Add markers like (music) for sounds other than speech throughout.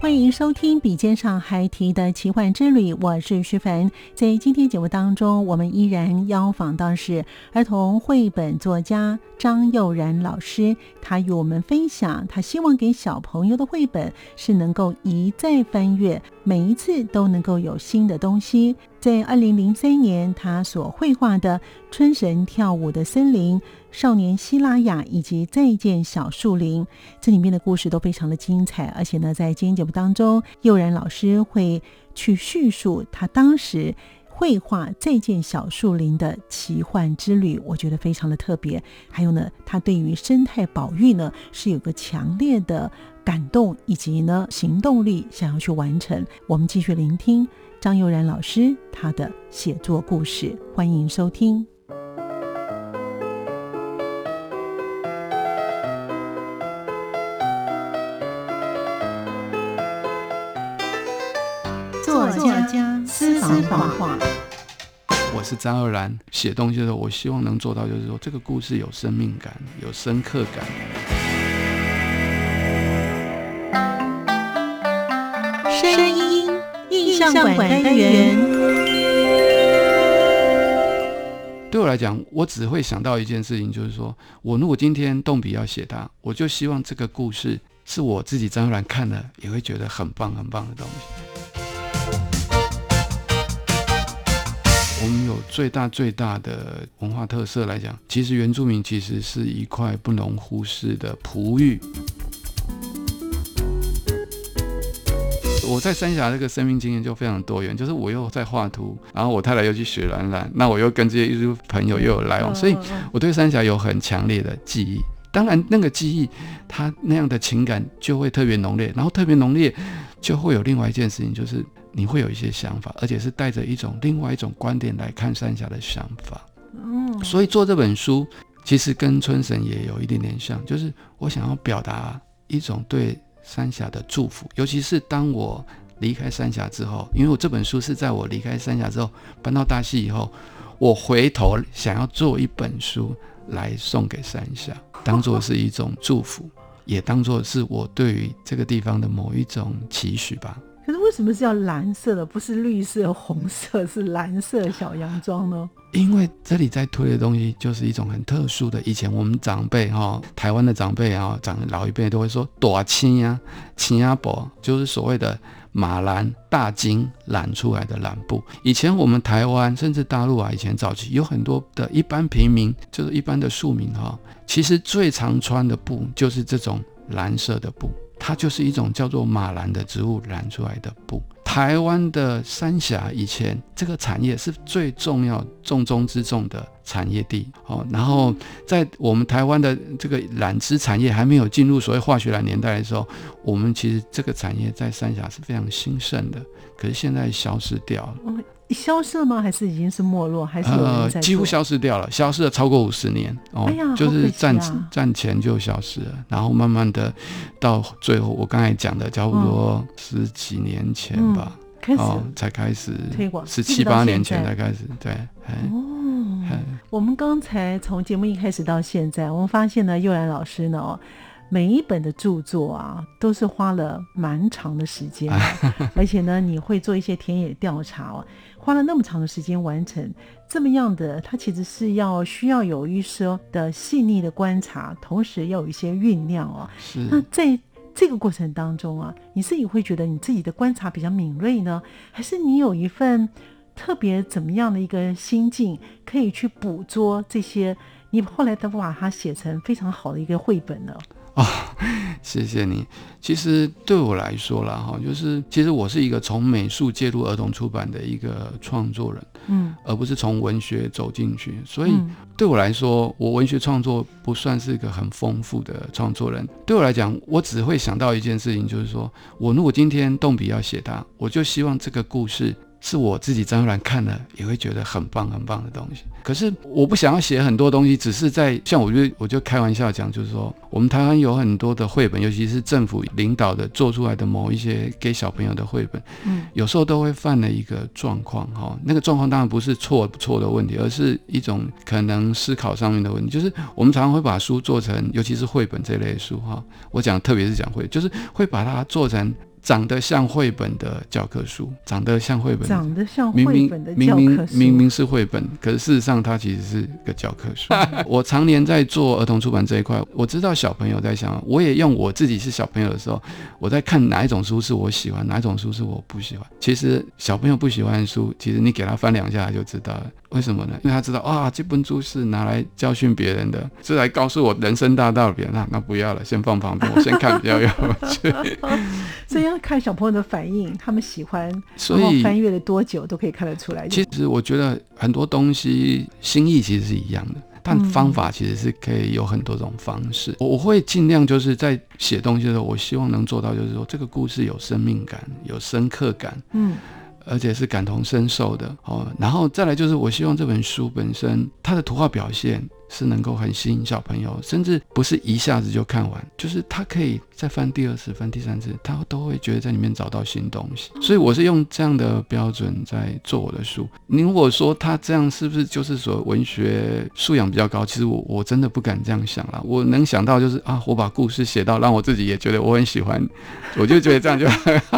欢迎收听《笔尖上还提的奇幻之旅》，我是徐凡。在今天节目当中，我们依然邀访到是儿童绘本作家张佑然老师，他与我们分享，他希望给小朋友的绘本是能够一再翻阅，每一次都能够有新的东西。在二零零三年，他所绘画的《春神跳舞的森林》。少年希拉雅以及再见小树林，这里面的故事都非常的精彩，而且呢，在今天节目当中，佑然老师会去叙述他当时绘画再见小树林的奇幻之旅，我觉得非常的特别。还有呢，他对于生态保育呢是有个强烈的感动以及呢行动力，想要去完成。我们继续聆听张悠然老师他的写作故事，欢迎收听。我是张二兰，写东西的时候，我希望能做到，就是说这个故事有生命感，有深刻感。声音印象馆单元，对我来讲，我只会想到一件事情，就是说我如果今天动笔要写它，我就希望这个故事是我自己张二然看了也会觉得很棒很棒的东西。我们有最大最大的文化特色来讲，其实原住民其实是一块不容忽视的璞玉。我在三峡这个生命经验就非常多元，就是我又在画图，然后我太太又去学兰兰，那我又跟这些艺术朋友又有来往，所以我对三峡有很强烈的记忆。当然，那个记忆它那样的情感就会特别浓烈，然后特别浓烈就会有另外一件事情，就是。你会有一些想法，而且是带着一种另外一种观点来看三峡的想法。嗯，所以做这本书其实跟春神也有一点点像，就是我想要表达一种对三峡的祝福，尤其是当我离开三峡之后，因为我这本书是在我离开三峡之后搬到大溪以后，我回头想要做一本书来送给三峡，当做是一种祝福，也当做是我对于这个地方的某一种期许吧。可是为什么是要蓝色的，不是绿色、红色，是蓝色小洋装呢？因为这里在推的东西就是一种很特殊的。以前我们长辈哈，台湾的长辈啊，长老一辈都会说“朵青呀，青呀薄”，就是所谓的马蓝大金染出来的蓝布。以前我们台湾甚至大陆啊，以前早期有很多的一般平民，就是一般的庶民哈，其实最常穿的布就是这种蓝色的布。它就是一种叫做马兰的植物染出来的布。台湾的三峡以前这个产业是最重要、重中之重的产业地哦。然后在我们台湾的这个染织产业还没有进入所谓化学染年代的时候，我们其实这个产业在三峡是非常兴盛的。可是现在消失掉了。消失了吗？还是已经是没落？还是呃，几乎消失掉了，消失了超过五十年哦，就是战战前就消失了，然后慢慢的到最后，我刚才讲的差不多十几年前吧，哦，才开始推广，是七八年前才开始，对，哦，我们刚才从节目一开始到现在，我们发现呢，幼然老师呢，每一本的著作啊，都是花了蛮长的时间，(laughs) 而且呢，你会做一些田野调查哦，花了那么长的时间完成这么样的，它其实是要需要有一些的细腻的观察，同时要有一些酝酿哦。是。那在这个过程当中啊，你自己会觉得你自己的观察比较敏锐呢，还是你有一份特别怎么样的一个心境，可以去捕捉这些？你后来都把它写成非常好的一个绘本呢呢？哦，(laughs) 谢谢你。其实对我来说啦，哈，就是其实我是一个从美术介入儿童出版的一个创作人，嗯，而不是从文学走进去。所以对我来说，我文学创作不算是一个很丰富的创作人。对我来讲，我只会想到一件事情，就是说我如果今天动笔要写它，我就希望这个故事。是我自己张然看了也会觉得很棒很棒的东西。可是我不想要写很多东西，只是在像我就我就开玩笑讲，就是说我们台湾有很多的绘本，尤其是政府领导的做出来的某一些给小朋友的绘本，嗯，有时候都会犯了一个状况哈。那个状况当然不是错不错的问题，而是一种可能思考上面的问题。就是我们常常会把书做成，尤其是绘本这类书哈，我讲特别是讲绘，就是会把它做成。长得像绘本的教科书，长得像绘本，长得像绘本的教科书，明明明明是绘本，可是事实上它其实是个教科书。(laughs) 我常年在做儿童出版这一块，我知道小朋友在想，我也用我自己是小朋友的时候，我在看哪一种书是我喜欢，哪一种书是我不喜欢。其实小朋友不喜欢的书，其实你给他翻两下就知道了。为什么呢？因为他知道啊，这本书是拿来教训别人的，是来告诉我人生大道理。那那不要了，先放旁边，我先看比较有趣。(laughs) 所以要看小朋友的反应，他们喜欢，所以翻阅了多久都可以看得出来。其实我觉得很多东西心意其实是一样的，但方法其实是可以有很多种方式。我我会尽量就是在写东西的时候，我希望能做到，就是说这个故事有生命感，有深刻感。嗯。而且是感同身受的哦，然后再来就是，我希望这本书本身它的图画表现。是能够很吸引小朋友，甚至不是一下子就看完，就是他可以再翻第二次、翻第三次，他都会觉得在里面找到新东西。所以我是用这样的标准在做我的书。你如果说他这样是不是就是说文学素养比较高？其实我我真的不敢这样想了。我能想到就是啊，我把故事写到让我自己也觉得我很喜欢，我就觉得这样就。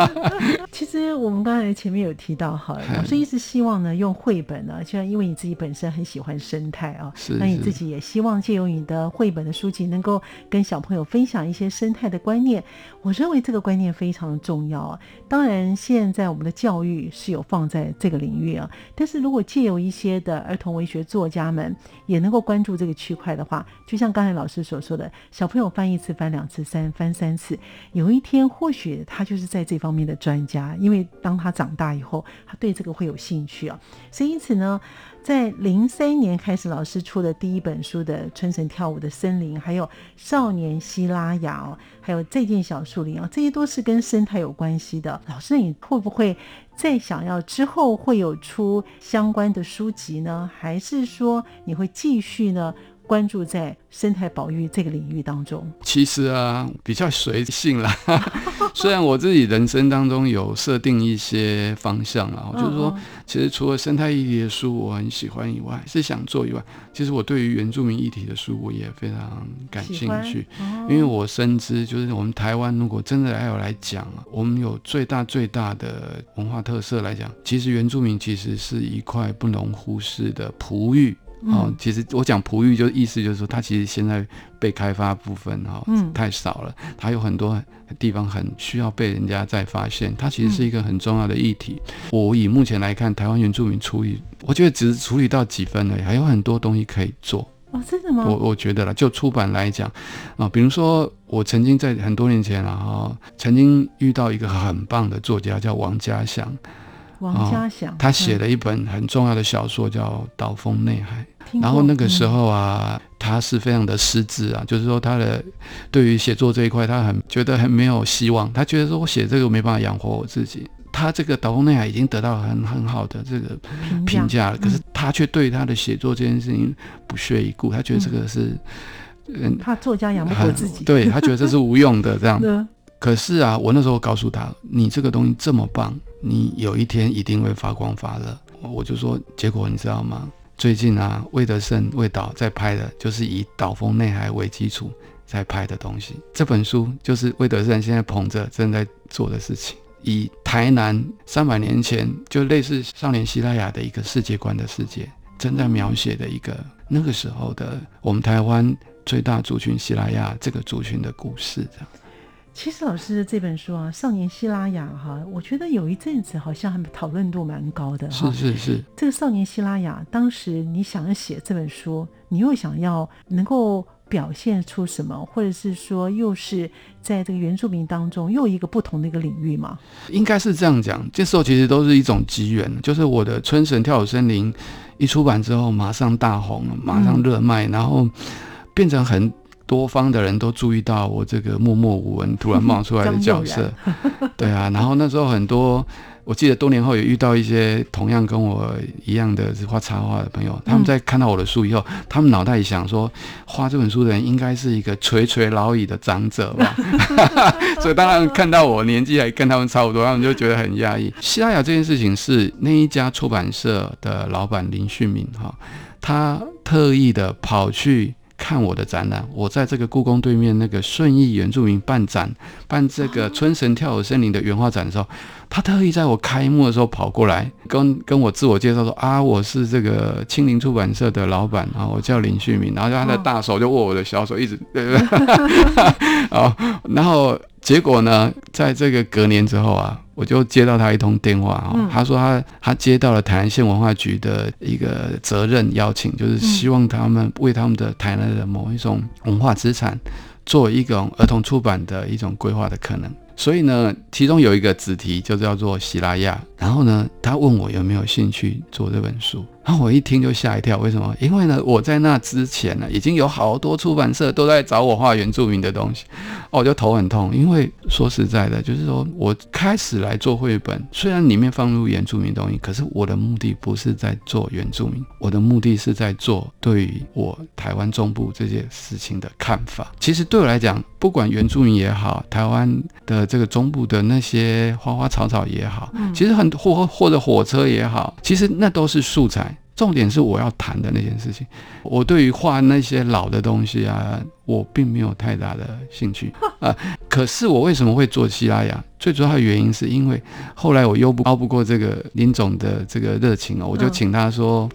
(laughs) 其实我们刚才前面有提到哈，老师一直希望呢用绘本呢，就因为你自己本身很喜欢生态啊，那你自己。也希望借由你的绘本的书籍，能够跟小朋友分享一些生态的观念。我认为这个观念非常的重要啊。当然，现在我们的教育是有放在这个领域啊，但是如果借由一些的儿童文学作家们也能够关注这个区块的话，就像刚才老师所说的，小朋友翻一次、翻两次、三翻三次，有一天或许他就是在这方面的专家，因为当他长大以后，他对这个会有兴趣啊。所以因此呢。在零三年开始，老师出的第一本书的《春神跳舞的森林》，还有《少年希拉雅》哦，还有《这件小树林》啊，这些都是跟生态有关系的。老师，你会不会再想要之后会有出相关的书籍呢？还是说你会继续呢？关注在生态保育这个领域当中，其实啊比较随性啦。(laughs) 虽然我自己人生当中有设定一些方向啊，就是说，其实除了生态议题的书我很喜欢以外，是想做以外，其实我对于原住民议题的书我也非常感兴趣，因为我深知，就是我们台湾如果真的还有来讲，我们有最大最大的文化特色来讲，其实原住民其实是一块不容忽视的璞玉。哦，其实我讲璞玉，就意思就是说，它其实现在被开发部分哈太少了，它有很多地方很需要被人家再发现，它其实是一个很重要的议题。我以目前来看，台湾原住民处理，我觉得只是处理到几分而已，还有很多东西可以做。哦，真的吗？我我觉得了，就出版来讲啊，比如说我曾经在很多年前然后曾经遇到一个很棒的作家叫王家祥。王家祥，他写了一本很重要的小说叫《岛风内海》。然后那个时候啊，他是非常的失智啊，就是说他的对于写作这一块，他很觉得很没有希望。他觉得说我写这个没办法养活我自己。他这个《岛风内海》已经得到很很好的这个评价了，可是他却对他的写作这件事情不屑一顾。他觉得这个是，嗯，他作家养不活自己，对他觉得这是无用的这样。(laughs) 可是啊，我那时候告诉他，你这个东西这么棒。你有一天一定会发光发热，我就说，结果你知道吗？最近啊，魏德胜魏导在拍的，就是以岛风内海为基础在拍的东西。这本书就是魏德胜现在捧着正在做的事情，以台南三百年前就类似少年希拉雅的一个世界观的世界，正在描写的一个那个时候的我们台湾最大族群希拉雅这个族群的故事，这样。其实老师这本书啊，《少年希拉雅》哈，我觉得有一阵子好像还讨论度蛮高的哈。是是是。这个《少年希拉雅》，当时你想要写这本书，你又想要能够表现出什么，或者是说，又是在这个原住民当中又一个不同的一个领域吗？应该是这样讲。这时候其实都是一种机缘，就是我的《春神跳舞森林》一出版之后，马上大红，马上热卖，然后变成很。多方的人都注意到我这个默默无闻突然冒出来的角色，(laughs) 对啊，然后那时候很多，我记得多年后也遇到一些同样跟我一样的画插画的朋友，他们在看到我的书以后，(laughs) 他们脑袋里想说，画这本书的人应该是一个垂垂老矣的长者吧，(laughs) 所以当然看到我年纪还跟他们差不多，他们就觉得很压抑。西拉雅这件事情是那一家出版社的老板林旭敏哈，他特意的跑去。看我的展览，我在这个故宫对面那个顺义原住民办展，办这个春神跳舞森林的原画展的时候，他特意在我开幕的时候跑过来，跟跟我自我介绍说啊，我是这个青林出版社的老板啊，我叫林旭明，然后他的大手就握我的小手，一直对对哦，(laughs) 然后结果呢，在这个隔年之后啊。我就接到他一通电话啊，他说他他接到了台南县文化局的一个责任邀请，就是希望他们为他们的台南的某一种文化资产做一种儿童出版的一种规划的可能。所以呢，其中有一个子题就叫做喜拉亚，然后呢，他问我有没有兴趣做这本书。然后我一听就吓一跳，为什么？因为呢，我在那之前呢，已经有好多出版社都在找我画原住民的东西，哦，我就头很痛。因为说实在的，就是说我开始来做绘本，虽然里面放入原住民东西，可是我的目的不是在做原住民，我的目的是在做对于我台湾中部这件事情的看法。其实对我来讲，不管原住民也好，台湾的这个中部的那些花花草草也好，其实很或或者火车也好，其实那都是素材。重点是我要谈的那件事情。我对于画那些老的东西啊，我并没有太大的兴趣 (laughs) 啊。可是我为什么会做希拉雅？最主要的原因是因为后来我又不熬不过这个林总的这个热情哦，我就请他说：“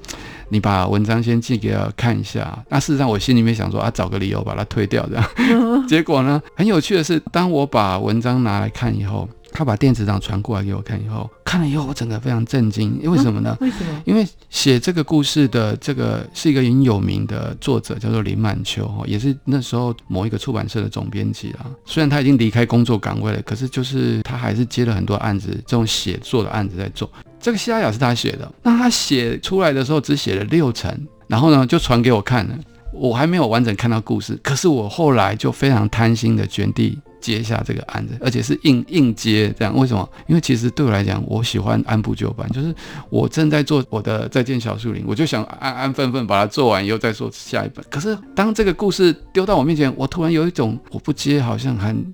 你把文章先寄给他看一下。”那事实上我心里面想说啊，找个理由把它推掉这样。(laughs) 结果呢，很有趣的是，当我把文章拿来看以后。他把电子档传过来给我看以后，看了以后我整个非常震惊，因为什么呢？为什么？因为写这个故事的这个是一个很有名的作者，叫做林满秋哈，也是那时候某一个出版社的总编辑啊。虽然他已经离开工作岗位了，可是就是他还是接了很多案子，这种写作的案子在做。这个西拉雅是他写的，那他写出来的时候只写了六成，然后呢就传给我看了，我还没有完整看到故事，可是我后来就非常贪心的决定。接下这个案子，而且是硬硬接这样，为什么？因为其实对我来讲，我喜欢按部就班，就是我正在做我的再见小树林，我就想安安分分把它做完以后再说下一本。可是当这个故事丢到我面前，我突然有一种我不接好像很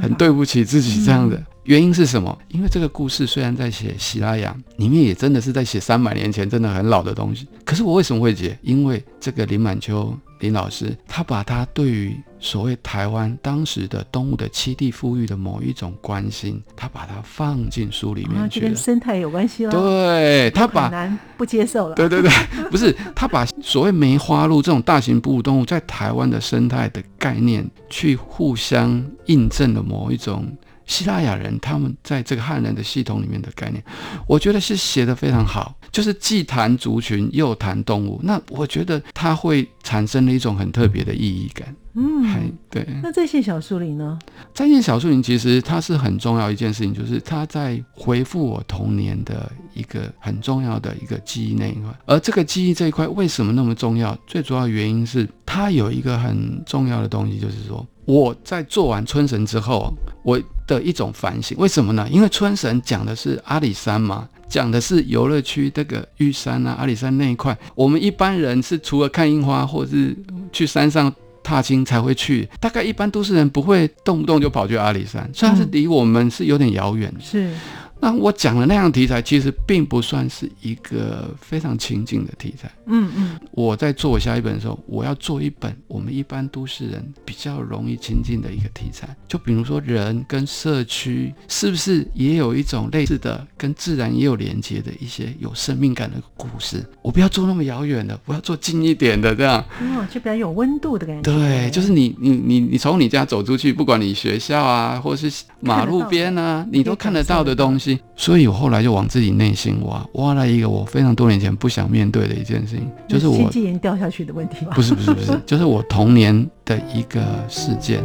很对不起自己这样的。原因是什么？因为这个故事虽然在写希拉雅，里面也真的是在写三百年前真的很老的东西。可是我为什么会接？因为这个林满秋林老师，他把他对于所谓台湾当时的动物的栖地富裕的某一种关心，他把它放进书里面去了。跟生态有关系了。对他把难不接受了。对对对，(laughs) 不是他把所谓梅花鹿这种大型哺乳动物在台湾的生态的概念，去互相印证了某一种。希腊雅人他们在这个汉人的系统里面的概念，我觉得是写的非常好，就是既谈族群又谈动物，那我觉得它会产生了一种很特别的意义感。嗯，对。那在线小树林呢？在线小树林其实它是很重要一件事情，就是它在回复我童年的一个很重要的一个记忆那一块。而这个记忆这一块为什么那么重要？最主要原因是它有一个很重要的东西，就是说。我在做完春神之后，我的一种反省，为什么呢？因为春神讲的是阿里山嘛，讲的是游乐区这个玉山啊，阿里山那一块。我们一般人是除了看樱花或者是去山上踏青才会去，大概一般都市人不会动不动就跑去阿里山，虽然是离我们是有点遥远。是。那我讲的那样题材，其实并不算是一个非常亲近的题材。嗯嗯，我在做我下一本的时候，我要做一本我们一般都市人比较容易亲近的一个题材。就比如说人跟社区，是不是也有一种类似的，跟自然也有连接的一些有生命感的故事？我不要做那么遥远的，我要做近一点的，这样。哦，就比较有温度的感觉。对，就是你你你你从你家走出去，不管你学校啊，或是马路边啊，你都看得到的东西。所以我后来就往自己内心挖，挖了一个我非常多年前不想面对的一件事情，就是我心肌炎掉下去的问题吧？不是不是不是，就是我童年的一个事件。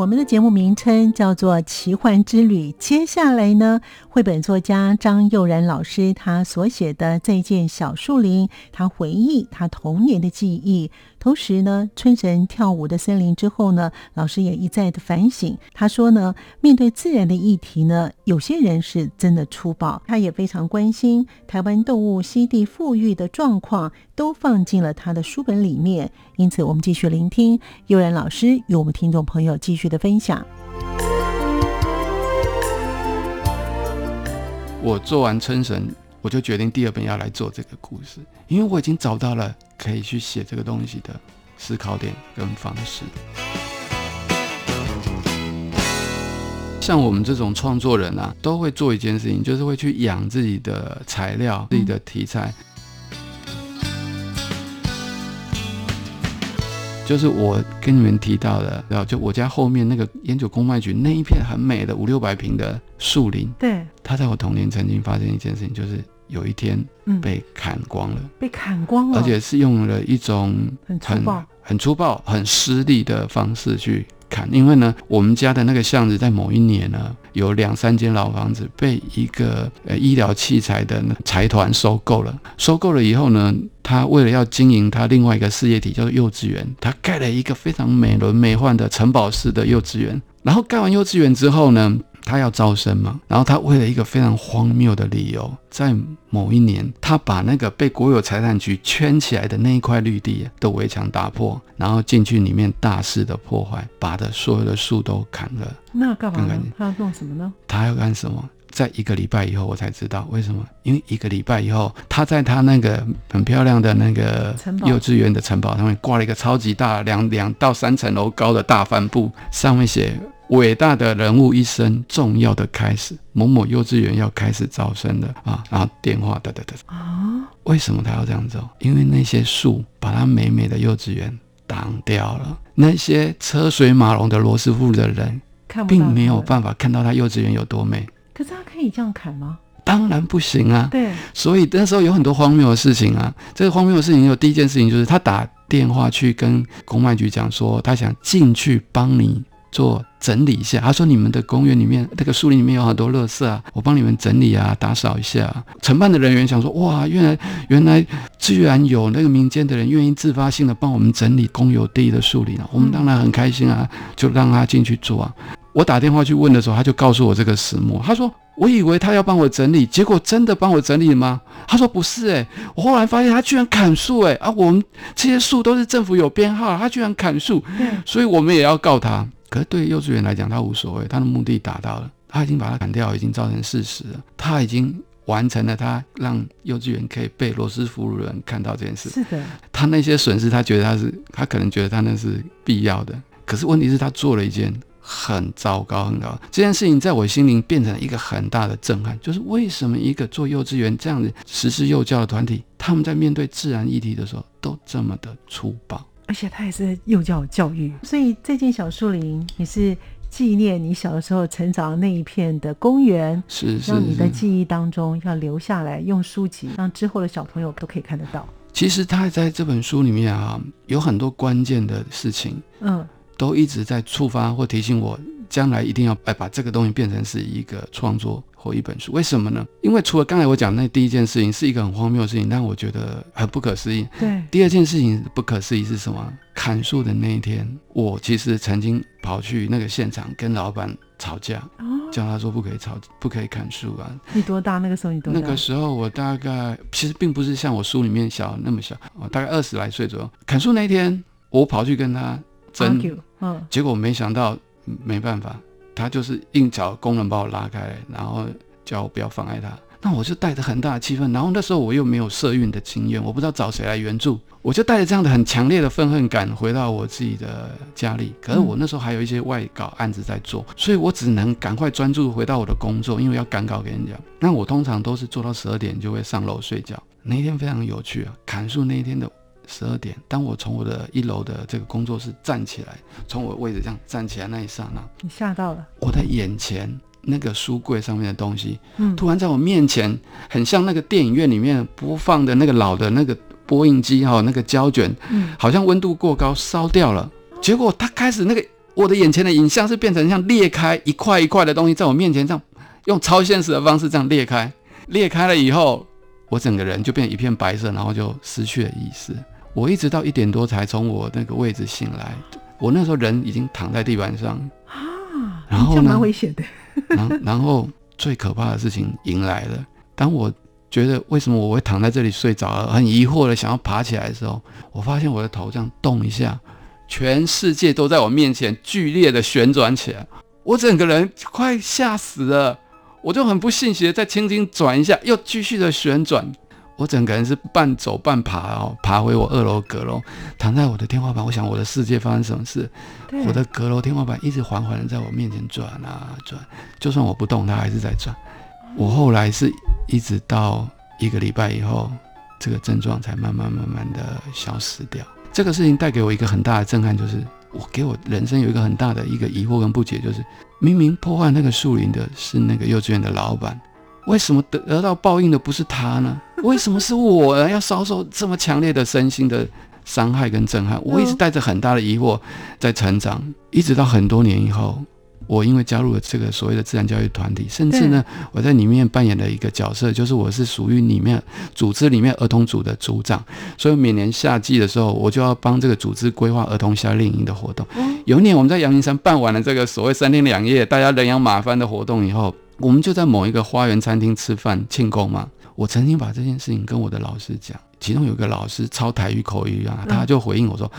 我们的节目名称叫做《奇幻之旅》，接下来呢，绘本作家张佑然老师他所写的《再见小树林》，他回忆他童年的记忆。同时呢，春神跳舞的森林之后呢，老师也一再的反省。他说呢，面对自然的议题呢，有些人是真的粗暴。他也非常关心台湾动物栖地富裕的状况，都放进了他的书本里面。因此，我们继续聆听悠然老师与我们听众朋友继续的分享。我做完春神。我就决定第二本要来做这个故事，因为我已经找到了可以去写这个东西的思考点跟方式。像我们这种创作人啊，都会做一件事情，就是会去养自己的材料、自己的题材。就是我跟你们提到的，然后就我家后面那个烟酒公卖局那一片很美的五六百平的树林，对，他在我童年曾经发生一件事情，就是有一天被砍光了，被砍光了，而且是用了一种很粗暴、很粗暴、很失利的方式去砍。因为呢，我们家的那个巷子在某一年呢，有两三间老房子被一个呃医疗器材的财团收购了，收购了以后呢。他为了要经营他另外一个事业体，叫做幼稚园，他盖了一个非常美轮美奂的城堡式的幼稚园。然后盖完幼稚园之后呢，他要招生嘛。然后他为了一个非常荒谬的理由，在某一年，他把那个被国有财产局圈起来的那一块绿地的围墙打破，然后进去里面大肆的破坏，把的所有的树都砍了。那干嘛？他要弄什么呢？他要干什么？在一个礼拜以后，我才知道为什么。因为一个礼拜以后，他在他那个很漂亮的那个幼稚园的城堡上面挂了一个超级大两两到三层楼高的大帆布，上面写“伟大的人物一生重要的开始”，某某幼稚园要开始招生了啊！然后电话哒哒哒啊！为什么他要这样做？因为那些树把他美美的幼稚园挡掉了，那些车水马龙的罗斯福的人并没有办法看到他幼稚园有多美。可是他可以这样砍吗？当然不行啊！对，所以那时候有很多荒谬的事情啊。这个荒谬的事情有第一件事情就是他打电话去跟公卖局讲说，他想进去帮你做整理一下。他说你们的公园里面那个树林里面有很多垃圾啊，我帮你们整理啊，打扫一下。承办的人员想说，哇，原来原来居然有那个民间的人愿意自发性的帮我们整理公有地的树林啊，我们当然很开心啊，就让他进去做啊。我打电话去问的时候，他就告诉我这个始末。他说：“我以为他要帮我整理，结果真的帮我整理吗？”他说：“不是，诶，我后来发现他居然砍树，诶，啊，我们这些树都是政府有编号，他居然砍树，所以我们也要告他。可是对幼稚园来讲，他无所谓，他的目的达到了，他已经把它砍掉，已经造成事实了，他已经完成了，他让幼稚园可以被罗斯福路人看到这件事。是的，他那些损失，他觉得他是，他可能觉得他那是必要的。可是问题是，他做了一件。”很糟糕，很糟糕。这件事情在我心灵变成了一个很大的震撼，就是为什么一个做幼稚园这样子实施幼教的团体，他们在面对自然议题的时候都这么的粗暴，而且他也是幼教教育。所以这件小树林也是纪念你小的时候成长那一片的公园，是是让你的记忆当中要留下来，用书籍让之后的小朋友都可以看得到。其实他在这本书里面啊，有很多关键的事情，嗯。都一直在触发或提醒我将来一定要哎把这个东西变成是一个创作或一本书。为什么呢？因为除了刚才我讲那第一件事情是一个很荒谬的事情，但我觉得很不可思议。对，第二件事情不可思议是什么？砍树的那一天，我其实曾经跑去那个现场跟老板吵架，哦，叫他说不可以吵，不可以砍树啊。你多大？那个时候你多大？那个时候我大概其实并不是像我书里面小那么小，我大概二十来岁左右。砍树那一天，我跑去跟他争结果没想到嗯没办法，他就是硬找工人把我拉开，然后叫我不要妨碍他。那我就带着很大的气氛，然后那时候我又没有社运的经验，我不知道找谁来援助，我就带着这样的很强烈的愤恨感回到我自己的家里。可是我那时候还有一些外稿案子在做，所以我只能赶快专注回到我的工作，因为要赶稿给人家。那我通常都是做到十二点就会上楼睡觉。那一天非常有趣啊，砍树那一天的十二点，当我从我的一楼的这个工作室站起来，从我位置这样站起来那一刹那，你吓到了，我的眼前那个书柜上面的东西，嗯，突然在我面前，很像那个电影院里面播放的那个老的那个播映机哈、那个胶卷，嗯好像温度过高烧掉了。结果它开始那个我的眼前的影像是变成像裂开一块一块的东西，在我面前这样用超现实的方式这样裂开，裂开了以后，我整个人就变一片白色，然后就失去了意识。我一直到一点多才从我那个位置醒来，我那时候人已经躺在地板上，啊，然后呢蛮危险的，然后，然后最可怕的事情迎来了。当我觉得为什么我会躺在这里睡着了，很疑惑的想要爬起来的时候，我发现我的头这样动一下，全世界都在我面前剧烈的旋转起来，我整个人快吓死了。我就很不信邪的再轻轻转一下，又继续的旋转。我整个人是半走半爬哦，爬回我二楼阁楼，躺在我的天花板。我想我的世界发生什么事？我的阁楼天花板一直缓缓的在我面前转啊转，就算我不动，它还是在转。我后来是一直到一个礼拜以后，这个症状才慢慢慢慢的消失掉。这个事情带给我一个很大的震撼，就是我给我人生有一个很大的一个疑惑跟不解，就是明明破坏那个树林的是那个幼稚园的老板，为什么得得到报应的不是他呢？为什么是我呢？要遭受这么强烈的身心的伤害跟震撼？我一直带着很大的疑惑在成长，一直到很多年以后，我因为加入了这个所谓的自然教育团体，甚至呢，我在里面扮演了一个角色，就是我是属于里面组织里面儿童组的组长，所以每年夏季的时候，我就要帮这个组织规划儿童夏令营的活动。有一年我们在阳明山办完了这个所谓三天两夜，大家人仰马翻的活动以后，我们就在某一个花园餐厅吃饭庆功嘛。我曾经把这件事情跟我的老师讲，其中有个老师超台语口语啊，他就回应我说：“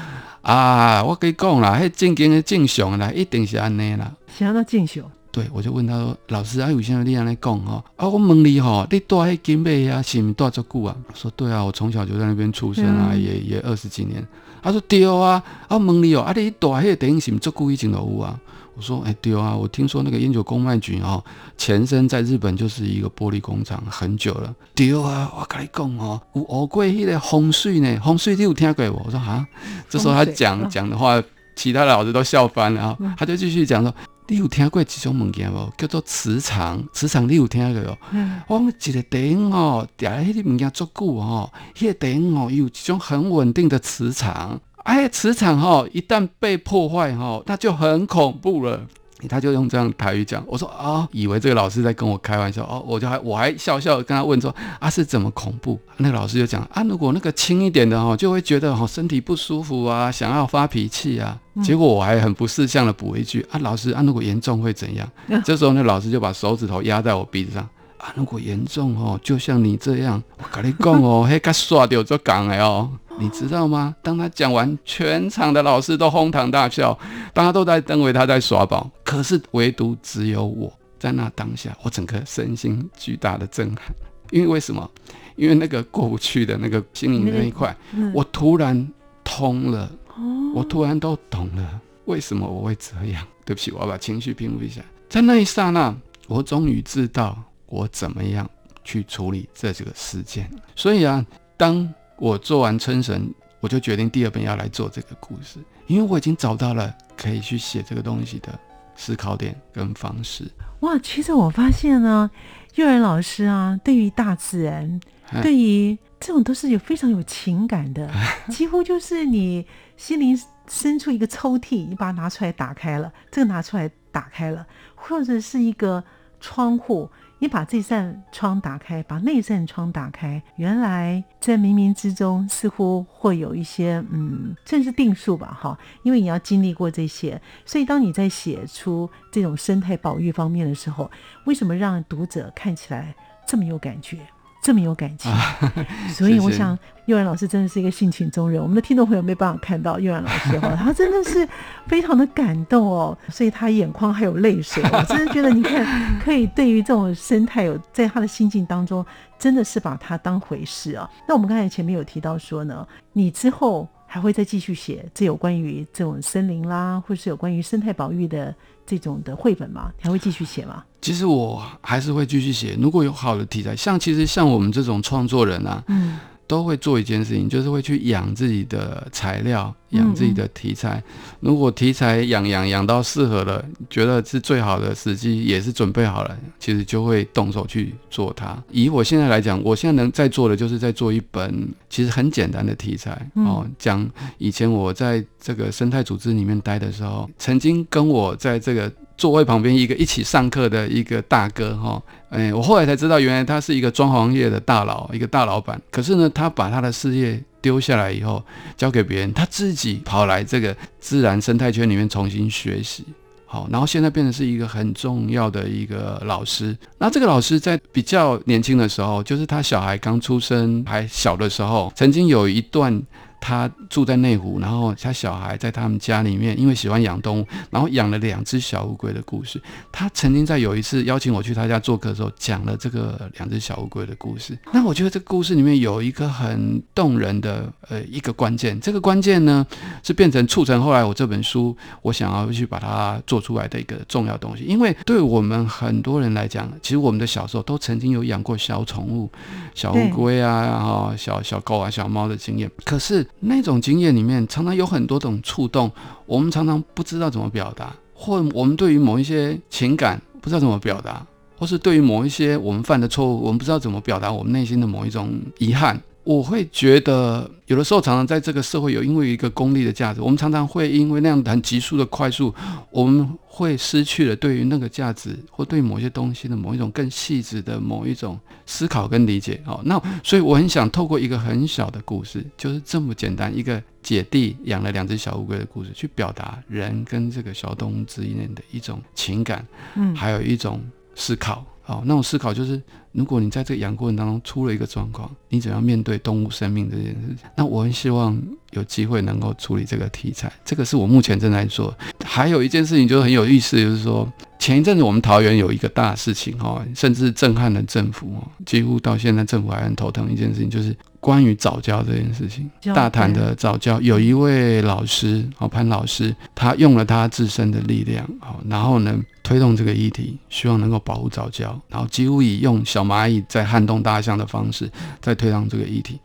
啊，我跟你讲啦，迄正经的正常啦，一定是安尼啦。”想要到进修，对，我就问他说：“老师，啊，为什么你安尼讲吼？啊，我问你吼，你住迄金贝啊，是毋是住足久啊？”我说：“对啊，我从小就在那边出生啊，嗯也也二十几年。”他说：“对啊，啊，我问你哦，啊，你住迄个电影是毋是足久以前就有啊？”我说：“哎、对啊，我听说那个烟酒公卖局哦，前身在日本就是一个玻璃工厂，很久了。对啊，我跟你讲哦，有熬过迄个风水呢，风水你有听过无？我说啊，这时候他讲嗯讲的话，其他的老师都笑翻了啊、他就继续讲说。你有听过一种物件无？叫做磁场。磁场你有听过哦？嗯，我讲一个电影哦，伫咧迄个物件足久哦，迄、个电影哦，有一种很稳定的磁场。哎，磁场哈、哦，一旦被破坏哈、哦，那就很恐怖了。他就用这样台语讲，我说啊、以为这个老师在跟我开玩笑哦，我就还我还笑笑地跟他问说啊是怎么恐怖？那个老师就讲啊，如果那个轻一点的哦，就会觉得哦身体不舒服啊，想要发脾气啊。结果我还很不识相的补一句啊，老师啊，如果严重会怎样？这时候那老师就把手指头压在我鼻子上。啊，如果严重哦，就像你这样，我跟你讲哦，迄个刷掉就讲了哦，你知道吗？当他讲完，全场的老师都哄堂大笑，大家都在认为他在耍宝，可是唯独只有我在那当下，我整个身心巨大的震撼。因为为什么？因为那个过不去的那个心灵那一块，嗯我突然通了，哦，我突然都懂了，为什么我会这样？对不起，我要把情绪平复一下。在那一刹那，我终于知道我怎么样去处理这几个事件。所以啊，当我做完春神，我就决定第二本要来做这个故事，因为我已经找到了可以去写这个东西的思考点跟方式。哇，其实我发现呢，幼儿老师啊，对于大自然，(laughs) 哎对于这种都是有非常有情感的，(laughs) 几乎就是你心灵深处一个抽屉，你把它拿出来打开了，这个拿出来打开了，或者是一个窗户。你把这扇窗打开，把那扇窗打开，原来在冥冥之中似乎会有一些，嗯，算是定数吧，哈，因为你要经历过这些，所以当你在写出这种生态保育方面的时候，为什么让读者看起来这么有感觉？这么有感情，(laughs) 所以我想幼然老师真的是一个性情中人。我们的听众朋友没办法看到幼然老师哈，(laughs) 他真的是非常的感动哦，所以他眼眶还有泪水。(laughs) 我真的觉得你看，可以对于这种生态有在他的心境当中，真的是把他当回事啊。那我们刚才前面有提到说呢，你之后还会再继续写这有关于这种森林啦，或是有关于生态保育的这种的绘本吗？还会继续写吗？其实我还是会继续写，如果有好的题材，像其实像我们这种创作人啊，嗯，都会做一件事情，就是会去养自己的材料，养自己的题材。如果题材养养养到适合了，觉得是最好的时机，也是准备好了，其实就会动手去做它。以我现在来讲，我现在能在做的，就是在做一本其实很简单的题材哦，讲以前我在这个生态组织里面待的时候，曾经跟我在这个。座位旁边一个一起上课的一个大哥哈，哎，我后来才知道，原来他是一个装潢业的大佬，一个大老板。可是呢，他把他的事业丢下来以后，交给别人，他自己跑来这个自然生态圈里面重新学习，好，然后现在变成是一个很重要的一个老师。那这个老师在比较年轻的时候，就是他小孩刚出生还小的时候，曾经有一段。他住在内湖，然后他小孩在他们家里面，因为喜欢养动物，然后养了两只小乌龟的故事。他曾经在有一次邀请我去他家做客的时候，讲了这个两只小乌龟的故事。那我觉得这个故事里面有一个很动人的呃一个关键，这个关键呢是变成促成后来我这本书我想要去把它做出来的一个重要东西。因为对我们很多人来讲，其实我们的小时候都曾经有养过小宠物，小乌龟啊，然后小小狗啊、小猫的经验，可是。那种经验里面，常常有很多种触动，我们常常不知道怎么表达，或我们对于某一些情感不知道怎么表达，或是对于某一些我们犯的错误，我们不知道怎么表达我们内心的某一种遗憾。我会觉得，有的时候常常在这个社会有因为一个功利的价值，我们常常会因为那样很急速的快速，我们会失去了对于那个价值或对某些东西的某一种更细致的某一种思考跟理解。哦，那所以我很想透过一个很小的故事，就是这么简单，一个姐弟养了两只小乌龟的故事，去表达人跟这个小动物之间的一种情感，嗯，还有一种思考。哦，那种思考就是，如果你在这个养过程当中出了一个状况，你怎样面对动物生命这件事情？那我很希望有机会能够处理这个题材，这个是我目前正在做。还有一件事情就很有意思，就是说前一阵子我们桃园有一个大事情哈，甚至震撼了政府哦，几乎到现在政府还很头疼一件事情，就是关于早教这件事情。大谈的早教有一位老师哦，潘老师，他用了他自身的力量哦，然后呢？推动这个议题，希望能够保护早教，然后几乎以用小蚂蚁在撼动大象的方式在推动这个议题，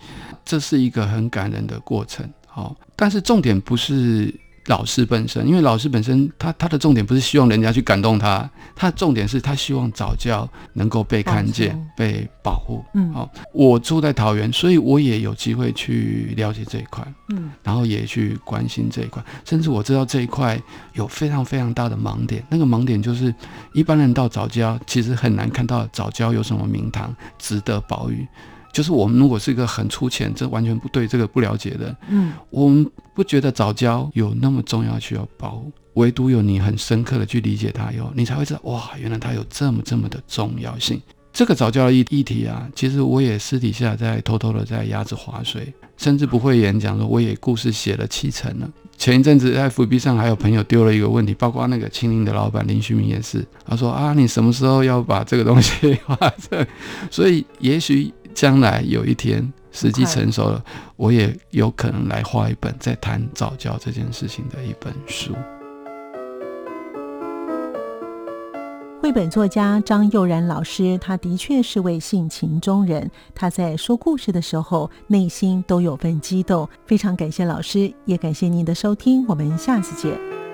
这是一个很感人的过程。好，但是重点不是。老师本身，因为老师本身，他他的重点不是希望人家去感动他，他的重点是他希望早教能够被看见、被保护。嗯，好，我住在桃园，所以我也有机会去了解这一块，嗯，然后也去关心这一块，甚至我知道这一块有非常非常大的盲点。那个盲点就是，一般人到早教其实很难看到早教有什么名堂值得保育。就是我们如果是一个很粗浅，这完全不对这个不了解的，嗯，我们不觉得早教有那么重要需要保护，唯独有你很深刻的去理解它以后，你才会知道哇，原来它有这么这么的重要性。这个早教的议议题啊，其实我也私底下在偷偷的在鸭子划水，甚至不会演讲说我也故事写了七成了。前一阵子在 FB 上还有朋友丢了一个问题，包括那个青林的老板林旭明也是，他说啊，你什么时候要把这个东西画成？(laughs) 所以也许。将来有一天时机成熟了，我也有可能来画一本在谈早教这件事情的一本书。绘本作家张佑然老师，他的确是位性情中人。他在说故事的时候，内心都有份激动。非常感谢老师，也感谢您的收听。我们下次见。